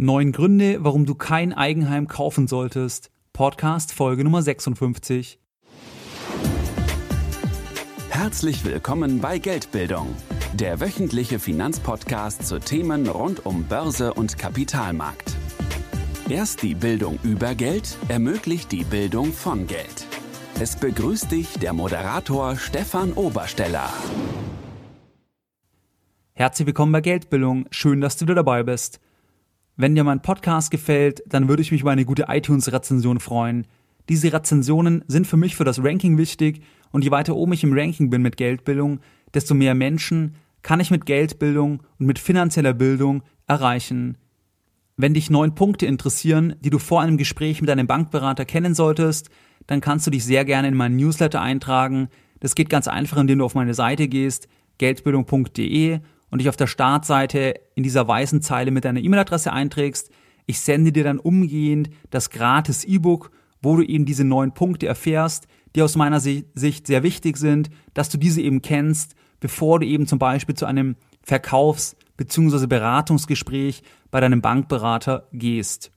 Neun Gründe, warum du kein Eigenheim kaufen solltest. Podcast Folge Nummer 56. Herzlich willkommen bei Geldbildung, der wöchentliche Finanzpodcast zu Themen rund um Börse und Kapitalmarkt. Erst die Bildung über Geld ermöglicht die Bildung von Geld. Es begrüßt dich der Moderator Stefan Obersteller. Herzlich willkommen bei Geldbildung. Schön, dass du wieder dabei bist. Wenn dir mein Podcast gefällt, dann würde ich mich über eine gute iTunes-Rezension freuen. Diese Rezensionen sind für mich für das Ranking wichtig und je weiter oben ich im Ranking bin mit Geldbildung, desto mehr Menschen kann ich mit Geldbildung und mit finanzieller Bildung erreichen. Wenn dich neun Punkte interessieren, die du vor einem Gespräch mit deinem Bankberater kennen solltest, dann kannst du dich sehr gerne in meinen Newsletter eintragen. Das geht ganz einfach, indem du auf meine Seite gehst, geldbildung.de und dich auf der Startseite in dieser weißen Zeile mit deiner E-Mail-Adresse einträgst. Ich sende dir dann umgehend das gratis E-Book, wo du eben diese neun Punkte erfährst, die aus meiner Sicht sehr wichtig sind, dass du diese eben kennst, bevor du eben zum Beispiel zu einem Verkaufs- bzw. Beratungsgespräch bei deinem Bankberater gehst.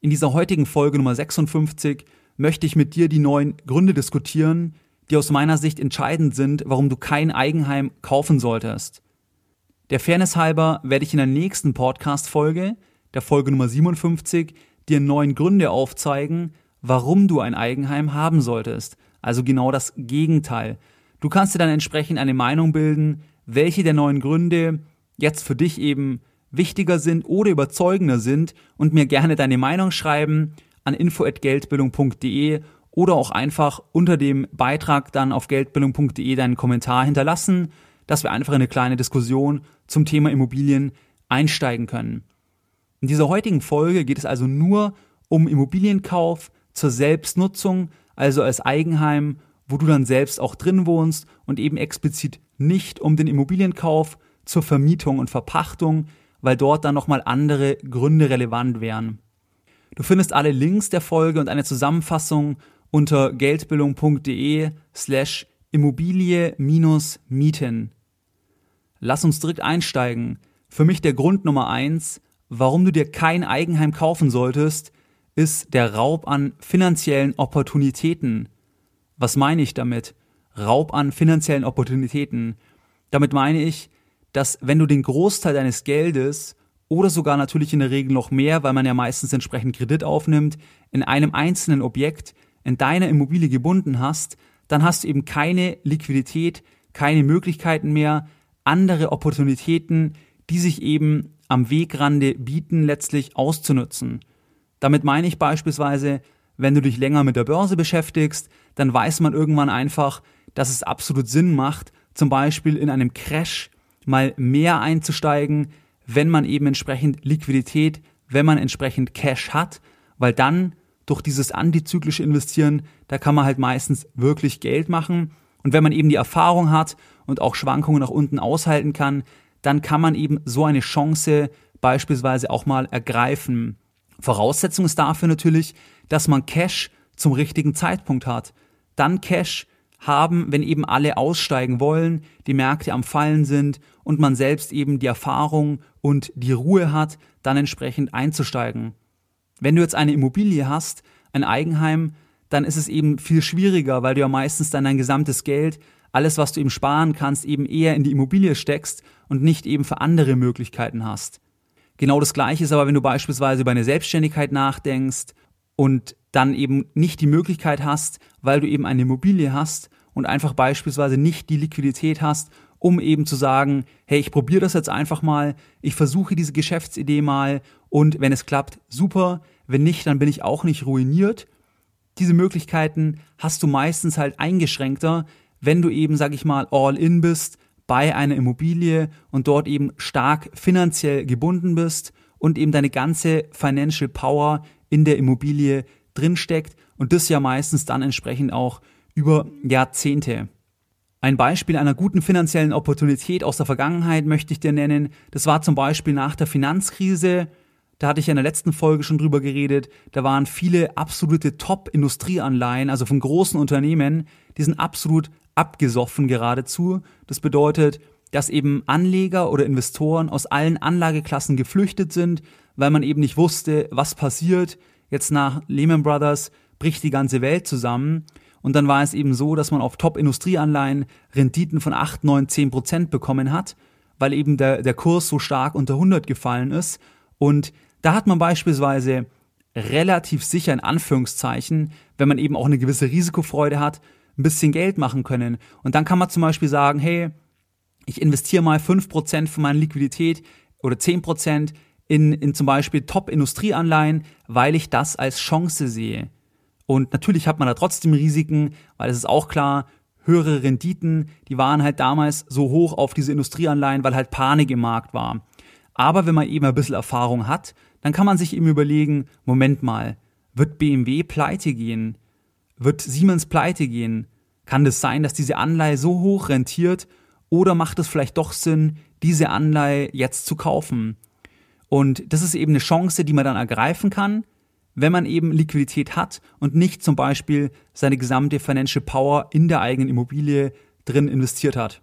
In dieser heutigen Folge Nummer 56 möchte ich mit dir die neun Gründe diskutieren, die aus meiner Sicht entscheidend sind, warum du kein Eigenheim kaufen solltest. Der Fairness halber werde ich in der nächsten Podcast-Folge, der Folge Nummer 57, dir neun Gründe aufzeigen, warum du ein Eigenheim haben solltest. Also genau das Gegenteil. Du kannst dir dann entsprechend eine Meinung bilden, welche der neun Gründe jetzt für dich eben wichtiger sind oder überzeugender sind und mir gerne deine Meinung schreiben an info@geldbildung.de oder auch einfach unter dem Beitrag dann auf geldbildung.de deinen Kommentar hinterlassen dass wir einfach in eine kleine Diskussion zum Thema Immobilien einsteigen können. In dieser heutigen Folge geht es also nur um Immobilienkauf zur Selbstnutzung, also als Eigenheim, wo du dann selbst auch drin wohnst und eben explizit nicht um den Immobilienkauf zur Vermietung und Verpachtung, weil dort dann nochmal andere Gründe relevant wären. Du findest alle Links der Folge und eine Zusammenfassung unter geldbildung.de slash Immobilie-Mieten. Lass uns direkt einsteigen. Für mich der Grund Nummer eins, warum du dir kein Eigenheim kaufen solltest, ist der Raub an finanziellen Opportunitäten. Was meine ich damit? Raub an finanziellen Opportunitäten. Damit meine ich, dass wenn du den Großteil deines Geldes oder sogar natürlich in der Regel noch mehr, weil man ja meistens entsprechend Kredit aufnimmt, in einem einzelnen Objekt, in deiner Immobilie gebunden hast, dann hast du eben keine Liquidität, keine Möglichkeiten mehr, andere Opportunitäten, die sich eben am Wegrande bieten, letztlich auszunutzen. Damit meine ich beispielsweise, wenn du dich länger mit der Börse beschäftigst, dann weiß man irgendwann einfach, dass es absolut Sinn macht, zum Beispiel in einem Crash mal mehr einzusteigen, wenn man eben entsprechend Liquidität, wenn man entsprechend Cash hat, weil dann durch dieses antizyklische Investieren, da kann man halt meistens wirklich Geld machen. Und wenn man eben die Erfahrung hat und auch Schwankungen nach unten aushalten kann, dann kann man eben so eine Chance beispielsweise auch mal ergreifen. Voraussetzung ist dafür natürlich, dass man Cash zum richtigen Zeitpunkt hat. Dann Cash haben, wenn eben alle aussteigen wollen, die Märkte am Fallen sind und man selbst eben die Erfahrung und die Ruhe hat, dann entsprechend einzusteigen. Wenn du jetzt eine Immobilie hast, ein Eigenheim, dann ist es eben viel schwieriger, weil du ja meistens dann dein gesamtes Geld alles, was du eben sparen kannst, eben eher in die Immobilie steckst und nicht eben für andere Möglichkeiten hast. Genau das Gleiche ist aber, wenn du beispielsweise über eine Selbstständigkeit nachdenkst und dann eben nicht die Möglichkeit hast, weil du eben eine Immobilie hast und einfach beispielsweise nicht die Liquidität hast, um eben zu sagen, hey, ich probiere das jetzt einfach mal, ich versuche diese Geschäftsidee mal und wenn es klappt, super, wenn nicht, dann bin ich auch nicht ruiniert. Diese Möglichkeiten hast du meistens halt eingeschränkter, wenn du eben, sag ich mal, all in bist bei einer Immobilie und dort eben stark finanziell gebunden bist und eben deine ganze Financial Power in der Immobilie drinsteckt und das ja meistens dann entsprechend auch über Jahrzehnte. Ein Beispiel einer guten finanziellen Opportunität aus der Vergangenheit möchte ich dir nennen. Das war zum Beispiel nach der Finanzkrise. Da hatte ich in der letzten Folge schon drüber geredet. Da waren viele absolute Top-Industrieanleihen, also von großen Unternehmen, die sind absolut abgesoffen geradezu. Das bedeutet, dass eben Anleger oder Investoren aus allen Anlageklassen geflüchtet sind, weil man eben nicht wusste, was passiert. Jetzt nach Lehman Brothers bricht die ganze Welt zusammen. Und dann war es eben so, dass man auf Top-Industrieanleihen Renditen von 8, 9, 10 Prozent bekommen hat, weil eben der, der Kurs so stark unter 100 gefallen ist. Und da hat man beispielsweise relativ sicher in Anführungszeichen, wenn man eben auch eine gewisse Risikofreude hat, ein bisschen Geld machen können. Und dann kann man zum Beispiel sagen, hey, ich investiere mal 5% von meiner Liquidität oder 10% in, in zum Beispiel Top-Industrieanleihen, weil ich das als Chance sehe. Und natürlich hat man da trotzdem Risiken, weil es ist auch klar, höhere Renditen, die waren halt damals so hoch auf diese Industrieanleihen, weil halt Panik im Markt war. Aber wenn man eben ein bisschen Erfahrung hat, dann kann man sich eben überlegen, Moment mal, wird BMW pleite gehen? Wird Siemens pleite gehen? Kann es das sein, dass diese Anleihe so hoch rentiert? Oder macht es vielleicht doch Sinn, diese Anleihe jetzt zu kaufen? Und das ist eben eine Chance, die man dann ergreifen kann, wenn man eben Liquidität hat und nicht zum Beispiel seine gesamte Financial Power in der eigenen Immobilie drin investiert hat.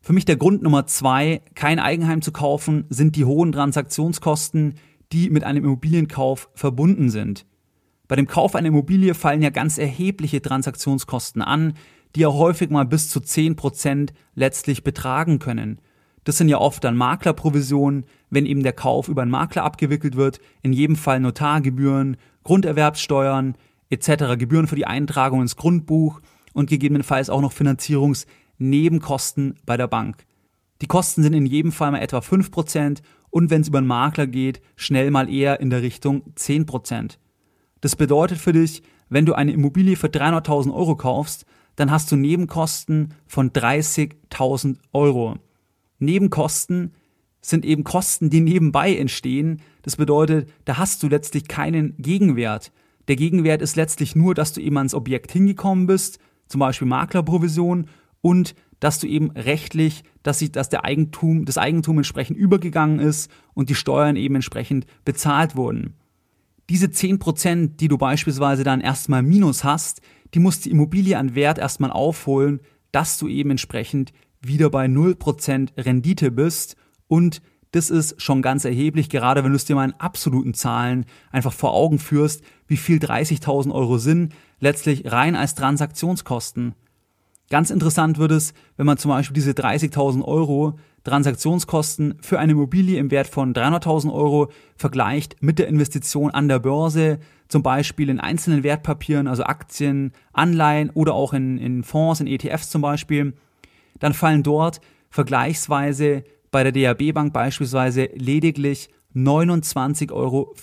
Für mich der Grund Nummer zwei, kein Eigenheim zu kaufen, sind die hohen Transaktionskosten, die mit einem Immobilienkauf verbunden sind. Bei dem Kauf einer Immobilie fallen ja ganz erhebliche Transaktionskosten an, die ja häufig mal bis zu 10% letztlich betragen können. Das sind ja oft dann Maklerprovisionen, wenn eben der Kauf über einen Makler abgewickelt wird, in jedem Fall Notargebühren, Grunderwerbssteuern etc., Gebühren für die Eintragung ins Grundbuch und gegebenenfalls auch noch Finanzierungsnebenkosten bei der Bank. Die Kosten sind in jedem Fall mal etwa 5% und wenn es über einen Makler geht, schnell mal eher in der Richtung 10%. Das bedeutet für dich, wenn du eine Immobilie für 300.000 Euro kaufst, dann hast du Nebenkosten von 30.000 Euro. Nebenkosten sind eben Kosten, die nebenbei entstehen. Das bedeutet, da hast du letztlich keinen Gegenwert. Der Gegenwert ist letztlich nur, dass du eben ans Objekt hingekommen bist, zum Beispiel Maklerprovision, und dass du eben rechtlich, dass, sich, dass der Eigentum, das Eigentum entsprechend übergegangen ist und die Steuern eben entsprechend bezahlt wurden. Diese 10%, die du beispielsweise dann erstmal minus hast, die muss die Immobilie an Wert erstmal aufholen, dass du eben entsprechend wieder bei 0% Rendite bist und das ist schon ganz erheblich, gerade wenn du es dir mal in absoluten Zahlen einfach vor Augen führst, wie viel 30.000 Euro sind, letztlich rein als Transaktionskosten. Ganz interessant wird es, wenn man zum Beispiel diese 30.000 Euro Transaktionskosten für eine Immobilie im Wert von 300.000 Euro vergleicht mit der Investition an der Börse, zum Beispiel in einzelnen Wertpapieren, also Aktien, Anleihen oder auch in, in Fonds, in ETFs zum Beispiel dann fallen dort vergleichsweise bei der DAB Bank beispielsweise lediglich 29,95 Euro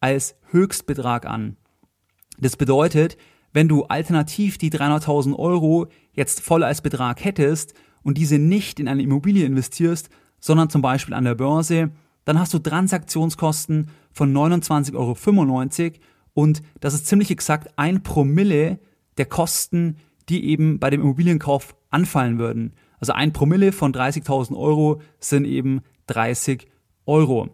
als Höchstbetrag an. Das bedeutet, wenn du alternativ die 300.000 Euro jetzt voll als Betrag hättest und diese nicht in eine Immobilie investierst, sondern zum Beispiel an der Börse, dann hast du Transaktionskosten von 29,95 Euro und das ist ziemlich exakt ein Promille der Kosten, die eben bei dem Immobilienkauf anfallen würden. Also ein Promille von 30.000 Euro sind eben 30 Euro.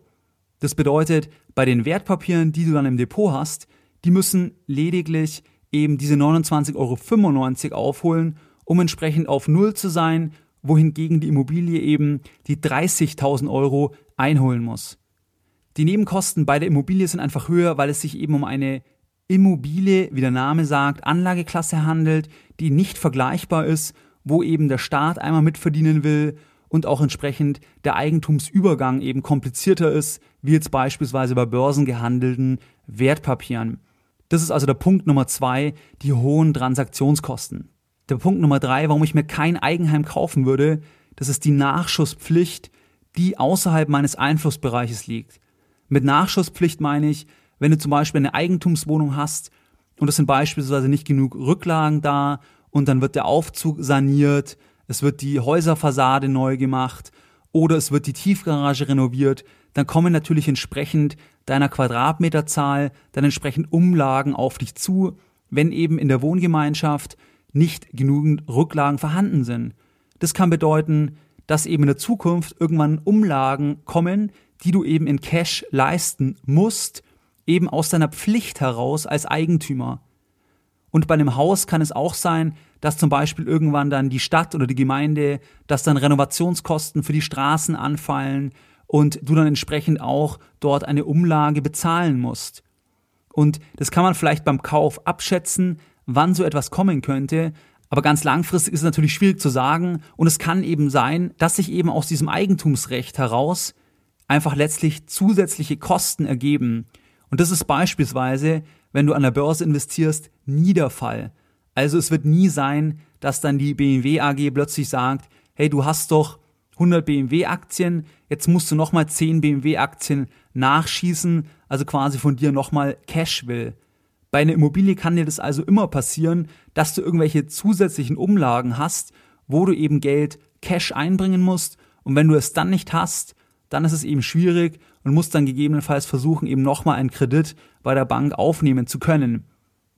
Das bedeutet, bei den Wertpapieren, die du dann im Depot hast, die müssen lediglich eben diese 29,95 Euro aufholen, um entsprechend auf Null zu sein, wohingegen die Immobilie eben die 30.000 Euro einholen muss. Die Nebenkosten bei der Immobilie sind einfach höher, weil es sich eben um eine Immobilie, wie der Name sagt, Anlageklasse handelt, die nicht vergleichbar ist wo eben der Staat einmal mitverdienen will und auch entsprechend der Eigentumsübergang eben komplizierter ist, wie jetzt beispielsweise bei börsengehandelten Wertpapieren. Das ist also der Punkt Nummer zwei, die hohen Transaktionskosten. Der Punkt Nummer drei, warum ich mir kein Eigenheim kaufen würde, das ist die Nachschusspflicht, die außerhalb meines Einflussbereiches liegt. Mit Nachschusspflicht meine ich, wenn du zum Beispiel eine Eigentumswohnung hast und es sind beispielsweise nicht genug Rücklagen da und dann wird der Aufzug saniert, es wird die Häuserfassade neu gemacht oder es wird die Tiefgarage renoviert, dann kommen natürlich entsprechend deiner Quadratmeterzahl dann entsprechend Umlagen auf dich zu, wenn eben in der Wohngemeinschaft nicht genügend Rücklagen vorhanden sind. Das kann bedeuten, dass eben in der Zukunft irgendwann Umlagen kommen, die du eben in Cash leisten musst, eben aus deiner Pflicht heraus als Eigentümer. Und bei einem Haus kann es auch sein, dass zum Beispiel irgendwann dann die Stadt oder die Gemeinde, dass dann Renovationskosten für die Straßen anfallen und du dann entsprechend auch dort eine Umlage bezahlen musst. Und das kann man vielleicht beim Kauf abschätzen, wann so etwas kommen könnte, aber ganz langfristig ist es natürlich schwierig zu sagen und es kann eben sein, dass sich eben aus diesem Eigentumsrecht heraus einfach letztlich zusätzliche Kosten ergeben. Und das ist beispielsweise, wenn du an der Börse investierst, nie der Fall. Also es wird nie sein, dass dann die BMW AG plötzlich sagt, hey, du hast doch 100 BMW Aktien, jetzt musst du nochmal 10 BMW Aktien nachschießen, also quasi von dir nochmal Cash will. Bei einer Immobilie kann dir das also immer passieren, dass du irgendwelche zusätzlichen Umlagen hast, wo du eben Geld Cash einbringen musst und wenn du es dann nicht hast, dann ist es eben schwierig und musst dann gegebenenfalls versuchen, eben nochmal einen Kredit bei der Bank aufnehmen zu können.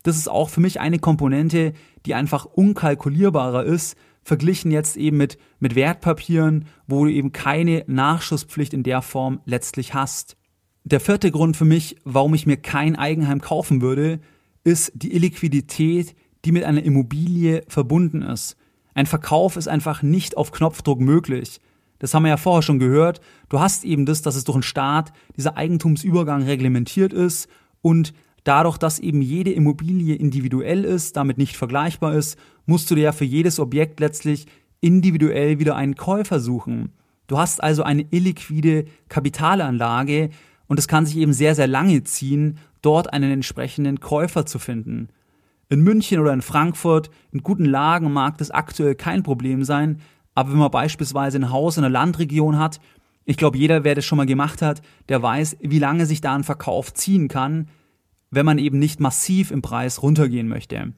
Das ist auch für mich eine Komponente, die einfach unkalkulierbarer ist, verglichen jetzt eben mit, mit Wertpapieren, wo du eben keine Nachschusspflicht in der Form letztlich hast. Der vierte Grund für mich, warum ich mir kein Eigenheim kaufen würde, ist die Illiquidität, die mit einer Immobilie verbunden ist. Ein Verkauf ist einfach nicht auf Knopfdruck möglich. Das haben wir ja vorher schon gehört. Du hast eben das, dass es durch den Staat dieser Eigentumsübergang reglementiert ist und dadurch, dass eben jede Immobilie individuell ist, damit nicht vergleichbar ist, musst du dir ja für jedes Objekt letztlich individuell wieder einen Käufer suchen. Du hast also eine illiquide Kapitalanlage und es kann sich eben sehr, sehr lange ziehen, dort einen entsprechenden Käufer zu finden. In München oder in Frankfurt, in guten Lagen mag das aktuell kein Problem sein, aber wenn man beispielsweise ein Haus in einer Landregion hat, ich glaube, jeder, wer das schon mal gemacht hat, der weiß, wie lange sich da ein Verkauf ziehen kann, wenn man eben nicht massiv im Preis runtergehen möchte.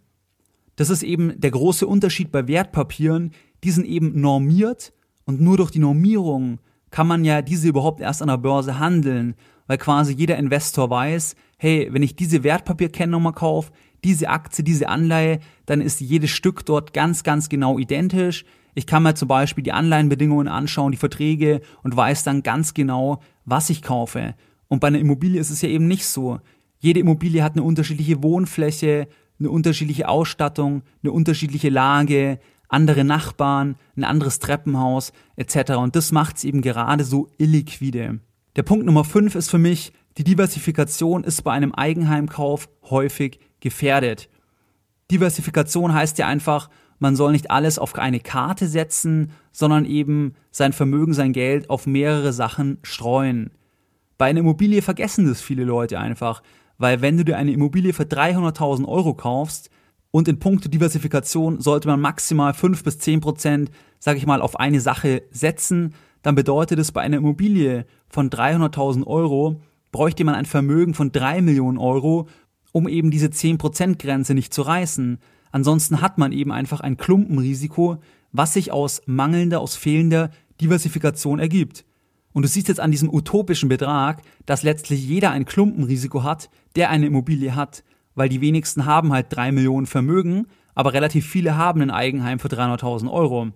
Das ist eben der große Unterschied bei Wertpapieren, die sind eben normiert und nur durch die Normierung kann man ja diese überhaupt erst an der Börse handeln, weil quasi jeder Investor weiß, hey, wenn ich diese Wertpapierkennnummer kaufe, diese Aktie, diese Anleihe, dann ist jedes Stück dort ganz, ganz genau identisch. Ich kann mir zum Beispiel die Anleihenbedingungen anschauen, die Verträge und weiß dann ganz genau, was ich kaufe. Und bei einer Immobilie ist es ja eben nicht so. Jede Immobilie hat eine unterschiedliche Wohnfläche, eine unterschiedliche Ausstattung, eine unterschiedliche Lage, andere Nachbarn, ein anderes Treppenhaus etc. Und das macht es eben gerade so illiquide. Der Punkt Nummer 5 ist für mich, die Diversifikation ist bei einem Eigenheimkauf häufig gefährdet. Diversifikation heißt ja einfach, man soll nicht alles auf eine Karte setzen, sondern eben sein Vermögen, sein Geld auf mehrere Sachen streuen. Bei einer Immobilie vergessen das viele Leute einfach, weil wenn du dir eine Immobilie für 300.000 Euro kaufst und in puncto Diversifikation sollte man maximal 5 bis 10 Prozent, sag ich mal, auf eine Sache setzen, dann bedeutet es bei einer Immobilie von 300.000 Euro, bräuchte man ein Vermögen von 3 Millionen Euro, um eben diese 10% Grenze nicht zu reißen. Ansonsten hat man eben einfach ein Klumpenrisiko, was sich aus mangelnder, aus fehlender Diversifikation ergibt. Und du siehst jetzt an diesem utopischen Betrag, dass letztlich jeder ein Klumpenrisiko hat, der eine Immobilie hat, weil die wenigsten haben halt drei Millionen Vermögen, aber relativ viele haben ein Eigenheim für 300.000 Euro.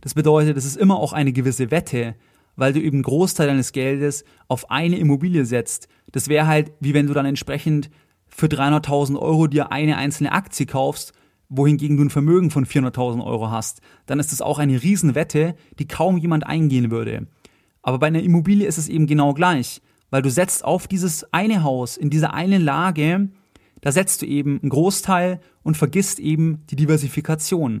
Das bedeutet, es ist immer auch eine gewisse Wette, weil du eben einen Großteil deines Geldes auf eine Immobilie setzt. Das wäre halt, wie wenn du dann entsprechend für 300.000 Euro dir eine einzelne Aktie kaufst wohingegen du ein Vermögen von 400.000 Euro hast, dann ist das auch eine Riesenwette, die kaum jemand eingehen würde. Aber bei einer Immobilie ist es eben genau gleich, weil du setzt auf dieses eine Haus, in dieser einen Lage, da setzt du eben einen Großteil und vergisst eben die Diversifikation.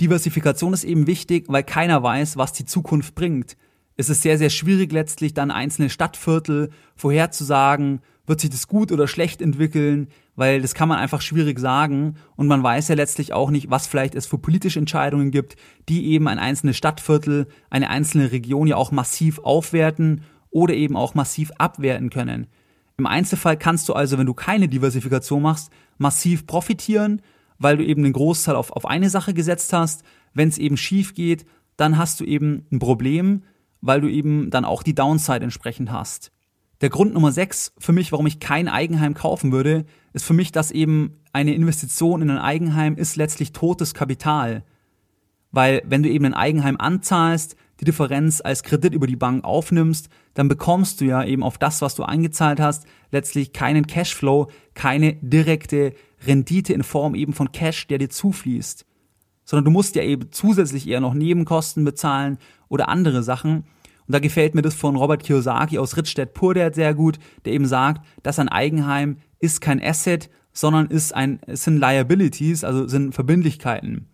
Diversifikation ist eben wichtig, weil keiner weiß, was die Zukunft bringt. Es ist sehr, sehr schwierig letztlich dann einzelne Stadtviertel vorherzusagen, wird sich das gut oder schlecht entwickeln, weil das kann man einfach schwierig sagen und man weiß ja letztlich auch nicht, was vielleicht es für politische Entscheidungen gibt, die eben ein einzelnes Stadtviertel, eine einzelne Region ja auch massiv aufwerten oder eben auch massiv abwerten können. Im Einzelfall kannst du also, wenn du keine Diversifikation machst, massiv profitieren, weil du eben den Großteil auf, auf eine Sache gesetzt hast. Wenn es eben schief geht, dann hast du eben ein Problem, weil du eben dann auch die Downside entsprechend hast. Der Grund Nummer 6 für mich, warum ich kein Eigenheim kaufen würde, ist für mich, dass eben eine Investition in ein Eigenheim ist letztlich totes Kapital. Weil wenn du eben ein Eigenheim anzahlst, die Differenz als Kredit über die Bank aufnimmst, dann bekommst du ja eben auf das, was du eingezahlt hast, letztlich keinen Cashflow, keine direkte Rendite in Form eben von Cash, der dir zufließt. Sondern du musst ja eben zusätzlich eher noch Nebenkosten bezahlen oder andere Sachen. Und da gefällt mir das von Robert Kiyosaki aus Rittstedt Purdert sehr gut, der eben sagt, dass ein Eigenheim ist kein Asset, sondern ist ein, es sind Liabilities, also sind Verbindlichkeiten.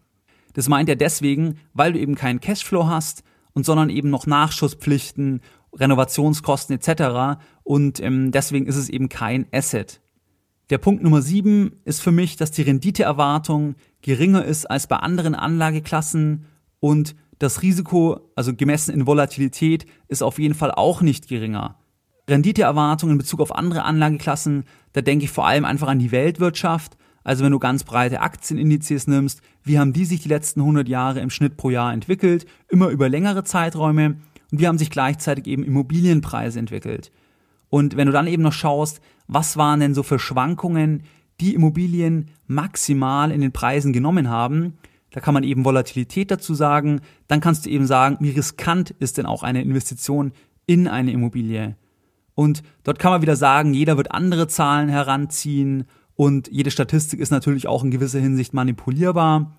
Das meint er deswegen, weil du eben keinen Cashflow hast und sondern eben noch Nachschusspflichten, Renovationskosten etc. Und ähm, deswegen ist es eben kein Asset. Der Punkt Nummer sieben ist für mich, dass die Renditeerwartung geringer ist als bei anderen Anlageklassen und das Risiko, also gemessen in Volatilität, ist auf jeden Fall auch nicht geringer. Renditeerwartungen in Bezug auf andere Anlageklassen, da denke ich vor allem einfach an die Weltwirtschaft. Also wenn du ganz breite Aktienindizes nimmst, wie haben die sich die letzten 100 Jahre im Schnitt pro Jahr entwickelt, immer über längere Zeiträume und wie haben sich gleichzeitig eben Immobilienpreise entwickelt. Und wenn du dann eben noch schaust, was waren denn so für Schwankungen, die Immobilien maximal in den Preisen genommen haben, da kann man eben Volatilität dazu sagen, dann kannst du eben sagen, wie riskant ist denn auch eine Investition in eine Immobilie. Und dort kann man wieder sagen, jeder wird andere Zahlen heranziehen und jede Statistik ist natürlich auch in gewisser Hinsicht manipulierbar.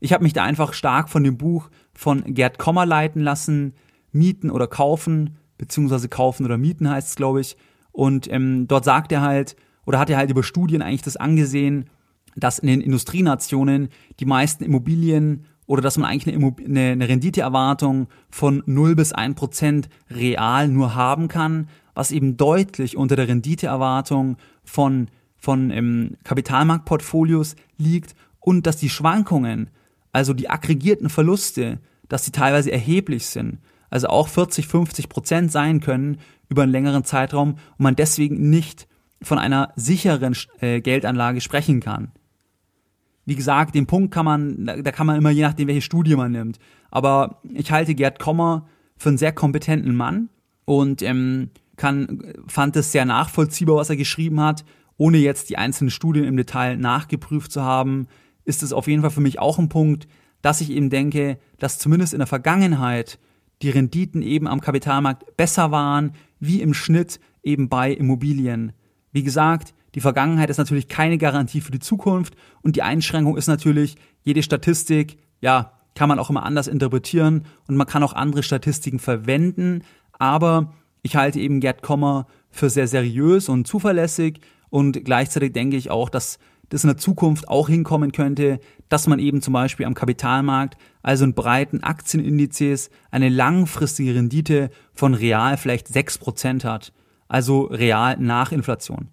Ich habe mich da einfach stark von dem Buch von Gerd Kommer leiten lassen, Mieten oder Kaufen, beziehungsweise Kaufen oder Mieten heißt es, glaube ich. Und ähm, dort sagt er halt, oder hat er halt über Studien eigentlich das angesehen, dass in den Industrienationen die meisten Immobilien oder dass man eigentlich eine, eine, Renditeerwartung von 0 bis 1 Prozent real nur haben kann, was eben deutlich unter der Renditeerwartung von, von ähm, Kapitalmarktportfolios liegt und dass die Schwankungen, also die aggregierten Verluste, dass sie teilweise erheblich sind, also auch 40, 50 Prozent sein können über einen längeren Zeitraum und man deswegen nicht von einer sicheren äh, Geldanlage sprechen kann. Wie gesagt, den Punkt kann man, da kann man immer je nachdem, welche Studie man nimmt. Aber ich halte Gerd Kommer für einen sehr kompetenten Mann und ähm, kann, fand es sehr nachvollziehbar, was er geschrieben hat, ohne jetzt die einzelnen Studien im Detail nachgeprüft zu haben, ist es auf jeden Fall für mich auch ein Punkt, dass ich eben denke, dass zumindest in der Vergangenheit die Renditen eben am Kapitalmarkt besser waren, wie im Schnitt eben bei Immobilien. Wie gesagt, die Vergangenheit ist natürlich keine Garantie für die Zukunft und die Einschränkung ist natürlich, jede Statistik, ja, kann man auch immer anders interpretieren und man kann auch andere Statistiken verwenden, aber ich halte eben Gerd Kommer für sehr seriös und zuverlässig und gleichzeitig denke ich auch, dass das in der Zukunft auch hinkommen könnte, dass man eben zum Beispiel am Kapitalmarkt, also in breiten Aktienindizes, eine langfristige Rendite von real vielleicht 6% hat. Also real nach Inflation.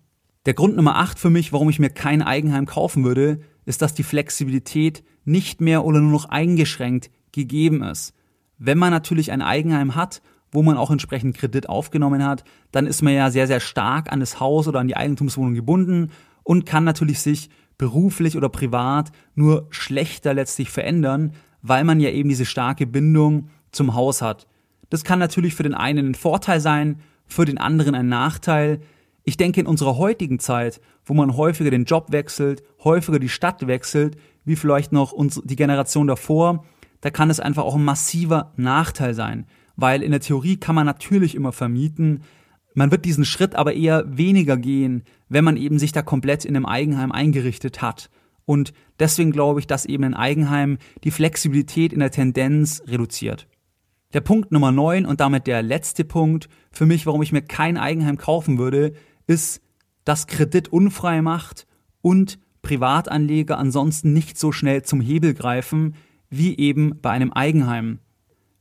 Der Grund Nummer 8 für mich, warum ich mir kein Eigenheim kaufen würde, ist, dass die Flexibilität nicht mehr oder nur noch eingeschränkt gegeben ist. Wenn man natürlich ein Eigenheim hat, wo man auch entsprechend Kredit aufgenommen hat, dann ist man ja sehr, sehr stark an das Haus oder an die Eigentumswohnung gebunden und kann natürlich sich beruflich oder privat nur schlechter letztlich verändern, weil man ja eben diese starke Bindung zum Haus hat. Das kann natürlich für den einen ein Vorteil sein, für den anderen ein Nachteil. Ich denke, in unserer heutigen Zeit, wo man häufiger den Job wechselt, häufiger die Stadt wechselt, wie vielleicht noch die Generation davor, da kann es einfach auch ein massiver Nachteil sein. Weil in der Theorie kann man natürlich immer vermieten, man wird diesen Schritt aber eher weniger gehen, wenn man eben sich da komplett in einem Eigenheim eingerichtet hat. Und deswegen glaube ich, dass eben ein Eigenheim die Flexibilität in der Tendenz reduziert. Der Punkt Nummer 9 und damit der letzte Punkt für mich, warum ich mir kein Eigenheim kaufen würde, ist, dass Kredit unfrei macht und Privatanleger ansonsten nicht so schnell zum Hebel greifen wie eben bei einem Eigenheim.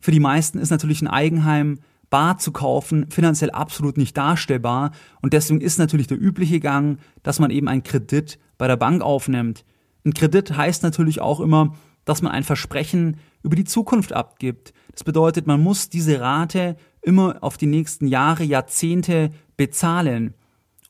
Für die meisten ist natürlich ein Eigenheim bar zu kaufen finanziell absolut nicht darstellbar und deswegen ist natürlich der übliche Gang, dass man eben einen Kredit bei der Bank aufnimmt. Ein Kredit heißt natürlich auch immer, dass man ein Versprechen über die Zukunft abgibt. Das bedeutet, man muss diese Rate immer auf die nächsten Jahre, Jahrzehnte bezahlen.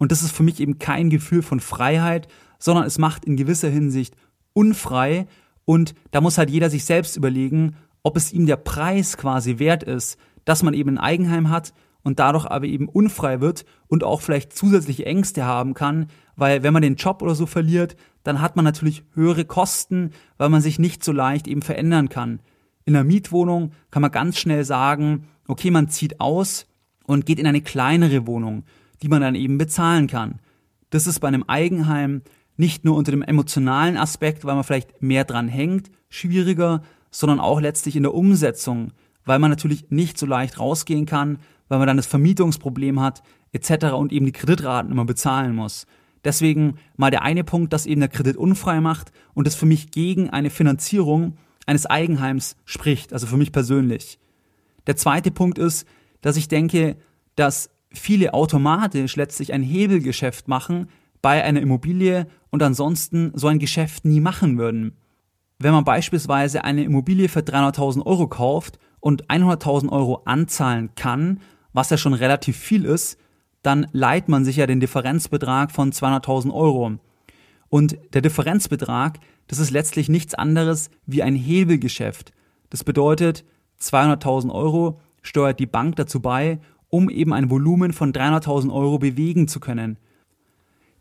Und das ist für mich eben kein Gefühl von Freiheit, sondern es macht in gewisser Hinsicht unfrei. Und da muss halt jeder sich selbst überlegen, ob es ihm der Preis quasi wert ist, dass man eben ein Eigenheim hat und dadurch aber eben unfrei wird und auch vielleicht zusätzliche Ängste haben kann, weil wenn man den Job oder so verliert, dann hat man natürlich höhere Kosten, weil man sich nicht so leicht eben verändern kann. In einer Mietwohnung kann man ganz schnell sagen, okay, man zieht aus und geht in eine kleinere Wohnung, die man dann eben bezahlen kann. Das ist bei einem Eigenheim nicht nur unter dem emotionalen Aspekt, weil man vielleicht mehr dran hängt, schwieriger, sondern auch letztlich in der Umsetzung, weil man natürlich nicht so leicht rausgehen kann, weil man dann das Vermietungsproblem hat, etc. und eben die Kreditraten immer bezahlen muss. Deswegen mal der eine Punkt, dass eben der Kredit unfrei macht und das für mich gegen eine Finanzierung eines Eigenheims spricht, also für mich persönlich. Der zweite Punkt ist, dass ich denke, dass viele automatisch letztlich ein Hebelgeschäft machen bei einer Immobilie und ansonsten so ein Geschäft nie machen würden. Wenn man beispielsweise eine Immobilie für 300.000 Euro kauft und 100.000 Euro anzahlen kann, was ja schon relativ viel ist, dann leiht man sich ja den Differenzbetrag von 200.000 Euro. Und der Differenzbetrag, das ist letztlich nichts anderes wie ein Hebelgeschäft. Das bedeutet, 200.000 Euro steuert die Bank dazu bei, um eben ein Volumen von 300.000 Euro bewegen zu können.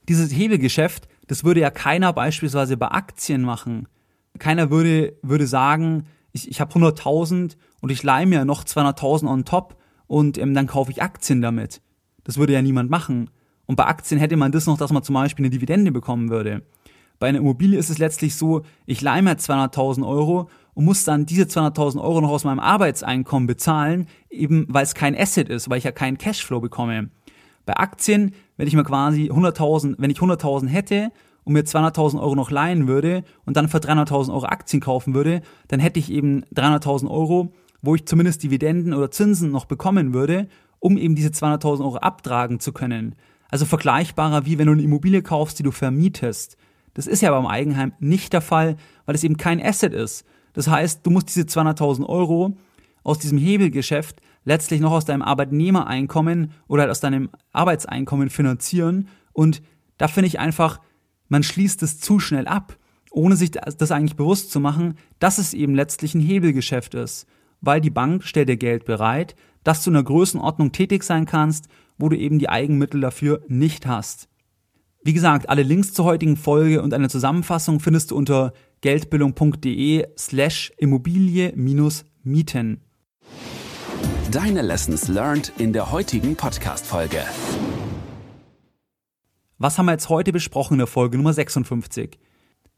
Dieses Hebelgeschäft, das würde ja keiner beispielsweise bei Aktien machen. Keiner würde, würde sagen, ich, ich habe 100.000 und ich leihe mir noch 200.000 on top und ähm, dann kaufe ich Aktien damit. Das würde ja niemand machen. Und bei Aktien hätte man das noch, dass man zum Beispiel eine Dividende bekommen würde. Bei einer Immobilie ist es letztlich so, ich leihe mir 200.000 Euro und muss dann diese 200.000 Euro noch aus meinem Arbeitseinkommen bezahlen, eben weil es kein Asset ist, weil ich ja keinen Cashflow bekomme. Bei Aktien, wenn ich mir quasi 100.000, wenn ich 100.000 hätte und mir 200.000 Euro noch leihen würde und dann für 300.000 Euro Aktien kaufen würde, dann hätte ich eben 300.000 Euro, wo ich zumindest Dividenden oder Zinsen noch bekommen würde um eben diese 200.000 Euro abtragen zu können. Also vergleichbarer wie wenn du eine Immobilie kaufst, die du vermietest. Das ist ja beim Eigenheim nicht der Fall, weil es eben kein Asset ist. Das heißt, du musst diese 200.000 Euro aus diesem Hebelgeschäft letztlich noch aus deinem Arbeitnehmereinkommen oder halt aus deinem Arbeitseinkommen finanzieren. Und da finde ich einfach, man schließt es zu schnell ab, ohne sich das eigentlich bewusst zu machen, dass es eben letztlich ein Hebelgeschäft ist. Weil die Bank stellt dir Geld bereit, dass du in einer Größenordnung tätig sein kannst, wo du eben die Eigenmittel dafür nicht hast. Wie gesagt, alle Links zur heutigen Folge und eine Zusammenfassung findest du unter geldbildung.de slash Immobilie-Mieten. Deine Lessons learned in der heutigen Podcast-Folge. Was haben wir jetzt heute besprochen in der Folge Nummer 56?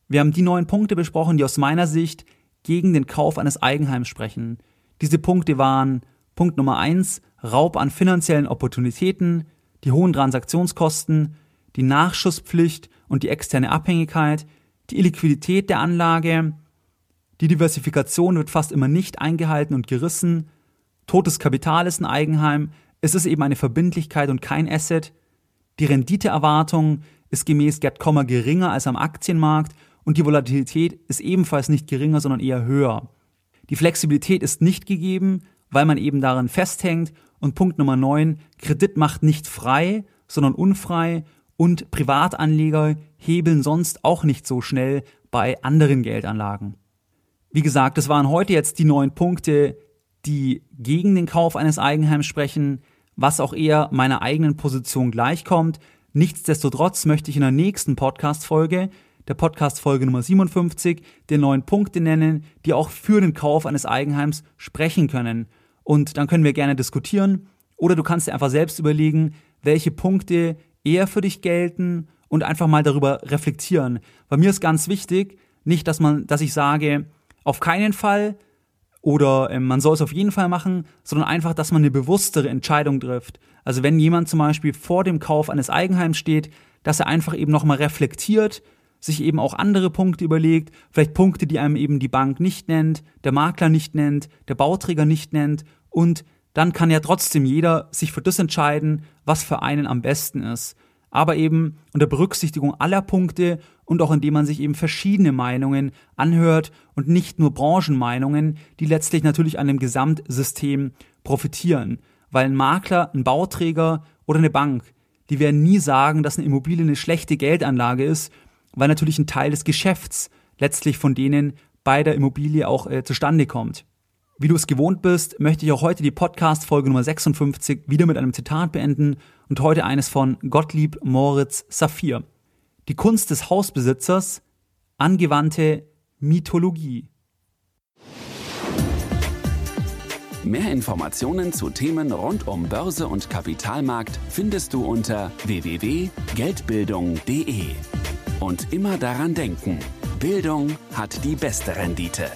Wir haben die neun Punkte besprochen, die aus meiner Sicht gegen den Kauf eines Eigenheims sprechen. Diese Punkte waren Punkt Nummer eins, Raub an finanziellen Opportunitäten, die hohen Transaktionskosten, die Nachschusspflicht und die externe Abhängigkeit, die Illiquidität der Anlage, die Diversifikation wird fast immer nicht eingehalten und gerissen, totes Kapital ist ein Eigenheim, es ist eben eine Verbindlichkeit und kein Asset, die Renditeerwartung ist gemäß Gerd Kommer geringer als am Aktienmarkt und die Volatilität ist ebenfalls nicht geringer, sondern eher höher. Die Flexibilität ist nicht gegeben, weil man eben daran festhängt. Und Punkt Nummer 9, Kredit macht nicht frei, sondern unfrei und Privatanleger hebeln sonst auch nicht so schnell bei anderen Geldanlagen. Wie gesagt, das waren heute jetzt die neun Punkte, die gegen den Kauf eines Eigenheims sprechen, was auch eher meiner eigenen Position gleichkommt. Nichtsdestotrotz möchte ich in der nächsten Podcast-Folge, der Podcast-Folge Nummer 57, den neun Punkte nennen, die auch für den Kauf eines Eigenheims sprechen können und dann können wir gerne diskutieren. Oder du kannst dir einfach selbst überlegen, welche Punkte eher für dich gelten und einfach mal darüber reflektieren. Bei mir ist ganz wichtig, nicht, dass man, dass ich sage, auf keinen Fall oder äh, man soll es auf jeden Fall machen, sondern einfach, dass man eine bewusstere Entscheidung trifft. Also wenn jemand zum Beispiel vor dem Kauf eines Eigenheims steht, dass er einfach eben nochmal reflektiert, sich eben auch andere Punkte überlegt, vielleicht Punkte, die einem eben die Bank nicht nennt, der Makler nicht nennt, der Bauträger nicht nennt und dann kann ja trotzdem jeder sich für das entscheiden, was für einen am besten ist. Aber eben unter Berücksichtigung aller Punkte und auch indem man sich eben verschiedene Meinungen anhört und nicht nur Branchenmeinungen, die letztlich natürlich an dem Gesamtsystem profitieren. Weil ein Makler, ein Bauträger oder eine Bank, die werden nie sagen, dass eine Immobilie eine schlechte Geldanlage ist weil natürlich ein Teil des Geschäfts letztlich von denen bei der Immobilie auch äh, zustande kommt. Wie du es gewohnt bist, möchte ich auch heute die Podcast-Folge Nummer 56 wieder mit einem Zitat beenden und heute eines von Gottlieb Moritz Saphir. Die Kunst des Hausbesitzers, angewandte Mythologie. Mehr Informationen zu Themen rund um Börse und Kapitalmarkt findest du unter www.geldbildung.de. Und immer daran denken, Bildung hat die beste Rendite.